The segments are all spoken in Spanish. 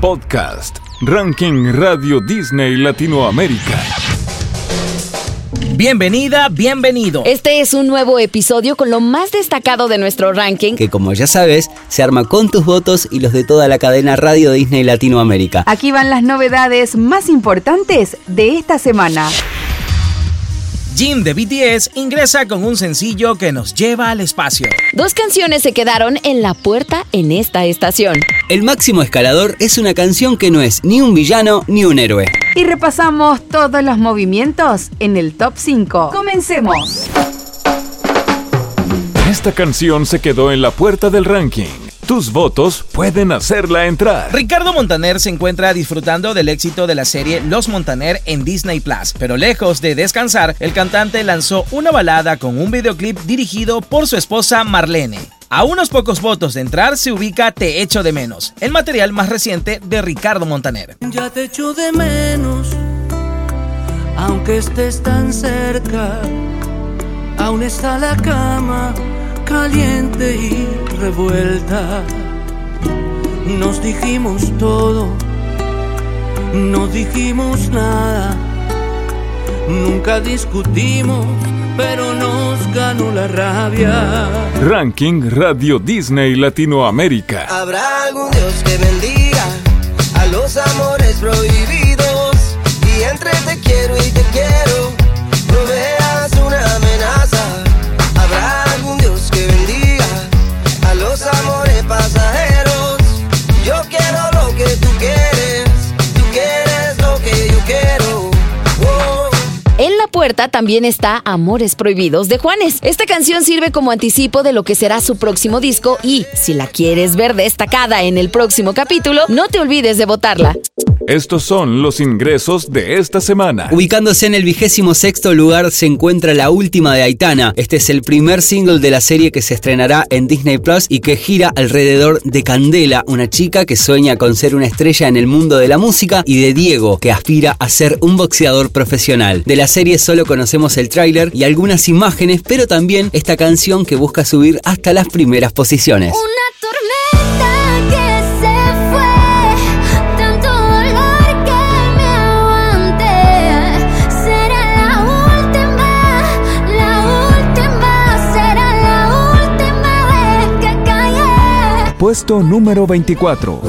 Podcast, Ranking Radio Disney Latinoamérica. Bienvenida, bienvenido. Este es un nuevo episodio con lo más destacado de nuestro ranking. Que como ya sabes, se arma con tus votos y los de toda la cadena Radio Disney Latinoamérica. Aquí van las novedades más importantes de esta semana. Jin de BTS ingresa con un sencillo que nos lleva al espacio. Dos canciones se quedaron en la puerta en esta estación. El máximo escalador es una canción que no es ni un villano ni un héroe. Y repasamos todos los movimientos en el top 5. Comencemos. Esta canción se quedó en la puerta del ranking. Tus votos pueden hacerla entrar. Ricardo Montaner se encuentra disfrutando del éxito de la serie Los Montaner en Disney Plus, pero lejos de descansar, el cantante lanzó una balada con un videoclip dirigido por su esposa Marlene. A unos pocos votos de entrar se ubica Te echo de menos, el material más reciente de Ricardo Montaner. Ya te echo de menos, aunque estés tan cerca, aún está la cama caliente y revuelta. Nos dijimos todo, no dijimos nada, nunca discutimos, pero nos ganó la rabia. Ranking Radio Disney Latinoamérica. Habrá algún Dios que bendiga a los amores prohibidos y entre te quiero y te quiero puerta también está Amores Prohibidos de Juanes. Esta canción sirve como anticipo de lo que será su próximo disco y, si la quieres ver destacada en el próximo capítulo, no te olvides de votarla. Estos son los ingresos de esta semana. Ubicándose en el vigésimo sexto lugar se encuentra La Última de Aitana. Este es el primer single de la serie que se estrenará en Disney Plus y que gira alrededor de Candela, una chica que sueña con ser una estrella en el mundo de la música, y de Diego, que aspira a ser un boxeador profesional. De la serie solo conocemos el tráiler y algunas imágenes, pero también esta canción que busca subir hasta las primeras posiciones. Puesto número 24.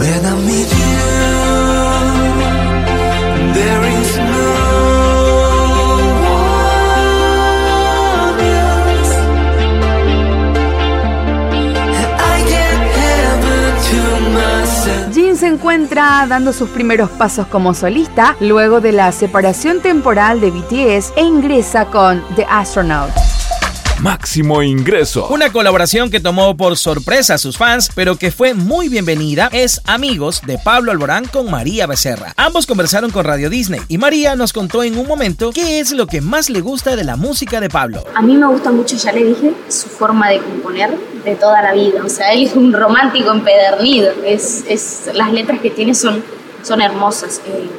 Encuentra dando sus primeros pasos como solista luego de la separación temporal de BTS e ingresa con The Astronaut máximo ingreso. Una colaboración que tomó por sorpresa a sus fans, pero que fue muy bienvenida, es Amigos de Pablo Alborán con María Becerra. Ambos conversaron con Radio Disney y María nos contó en un momento qué es lo que más le gusta de la música de Pablo. A mí me gusta mucho, ya le dije, su forma de componer de toda la vida. O sea, él es un romántico empedernido. Es, es las letras que tiene son, son hermosas. Eh,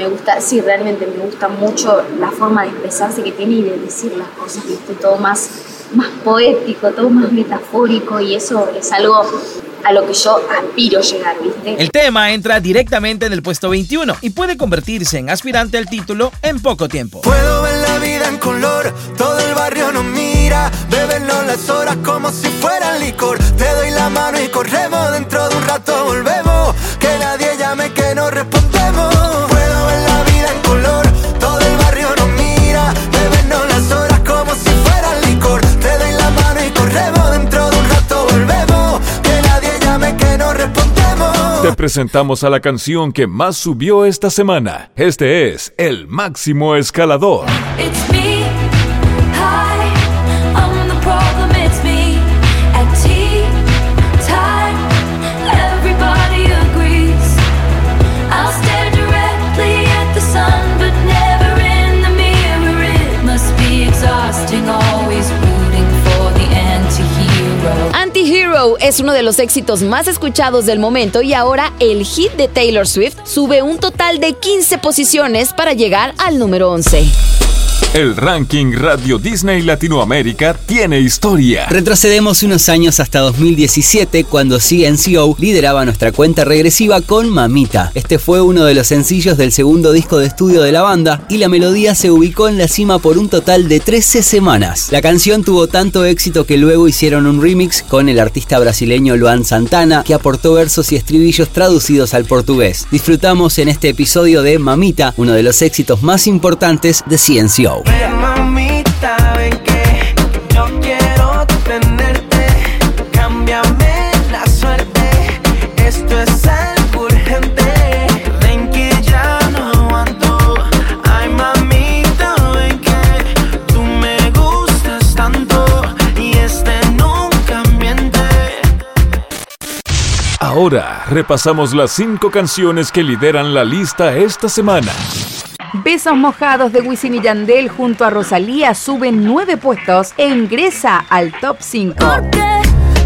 me gusta, sí, realmente me gusta mucho la forma de expresarse que tiene y de decir las cosas, ¿viste? Todo más, más poético, todo más metafórico y eso es algo a lo que yo aspiro llegar, ¿viste? El tema entra directamente en el puesto 21 y puede convertirse en aspirante al título en poco tiempo. Puedo ver la vida en color, todo el barrio nos mira, bebenlo las horas como si fuera licor. Te doy la mano y corremos, dentro de un rato volvemos, que nadie llame que no respondemos. Te presentamos a la canción que más subió esta semana. Este es El Máximo Escalador. Es uno de los éxitos más escuchados del momento y ahora el hit de Taylor Swift sube un total de 15 posiciones para llegar al número 11. El ranking Radio Disney Latinoamérica tiene historia. Retrocedemos unos años hasta 2017 cuando CNCO lideraba nuestra cuenta regresiva con Mamita. Este fue uno de los sencillos del segundo disco de estudio de la banda y la melodía se ubicó en la cima por un total de 13 semanas. La canción tuvo tanto éxito que luego hicieron un remix con el artista brasileño Luan Santana que aportó versos y estribillos traducidos al portugués. Disfrutamos en este episodio de Mamita, uno de los éxitos más importantes de CNCO. Ven, mamita, ven que yo quiero tenerte. Cámbiame la suerte. Esto es algo urgente. Ven que ya no aguanto. Ay, mamita, ven que tú me gustas tanto. Y este nunca miente. Ahora repasamos las cinco canciones que lideran la lista esta semana. Besos mojados de Wisin y Yandel junto a Rosalía suben nueve puestos e ingresa al top 5.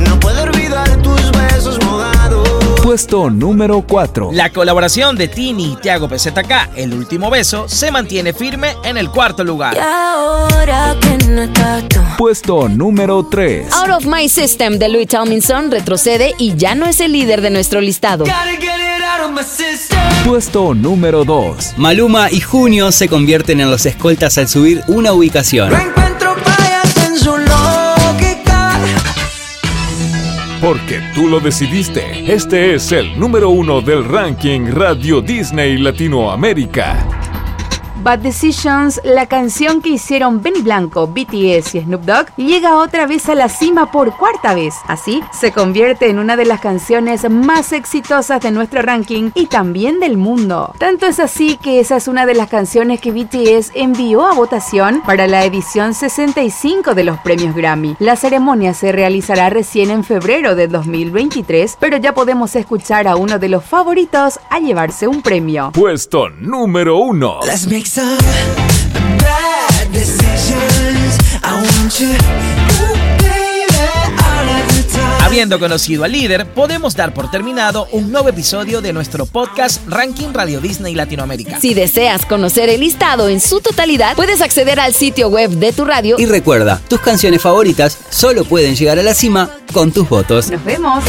No puedo olvidar tus besos mojados. Puesto número 4. La colaboración de Tini y Tiago PZK, El último beso, se mantiene firme en el cuarto lugar. ahora que no estás tú. Puesto número 3. Out of My System de Louis Tomlinson retrocede y ya no es el líder de nuestro listado. Gotta get it out of my system. Puesto número 2. Maluma y Junio se convierten en los escoltas al subir una ubicación. No encuentro fallas en su lógica. Porque tú lo decidiste. Este es el número uno del ranking Radio Disney Latinoamérica. Bad Decisions, la canción que hicieron Benny Blanco, BTS y Snoop Dogg, llega otra vez a la cima por cuarta vez. Así, se convierte en una de las canciones más exitosas de nuestro ranking y también del mundo. Tanto es así que esa es una de las canciones que BTS envió a votación para la edición 65 de los premios Grammy. La ceremonia se realizará recién en febrero de 2023, pero ya podemos escuchar a uno de los favoritos a llevarse un premio. Puesto número 1. Let's make some bad decisions. I want you. Habiendo conocido al líder, podemos dar por terminado un nuevo episodio de nuestro podcast Ranking Radio Disney Latinoamérica. Si deseas conocer el listado en su totalidad, puedes acceder al sitio web de tu radio Y recuerda, tus canciones favoritas solo pueden llegar a la cima con tus votos. Nos vemos.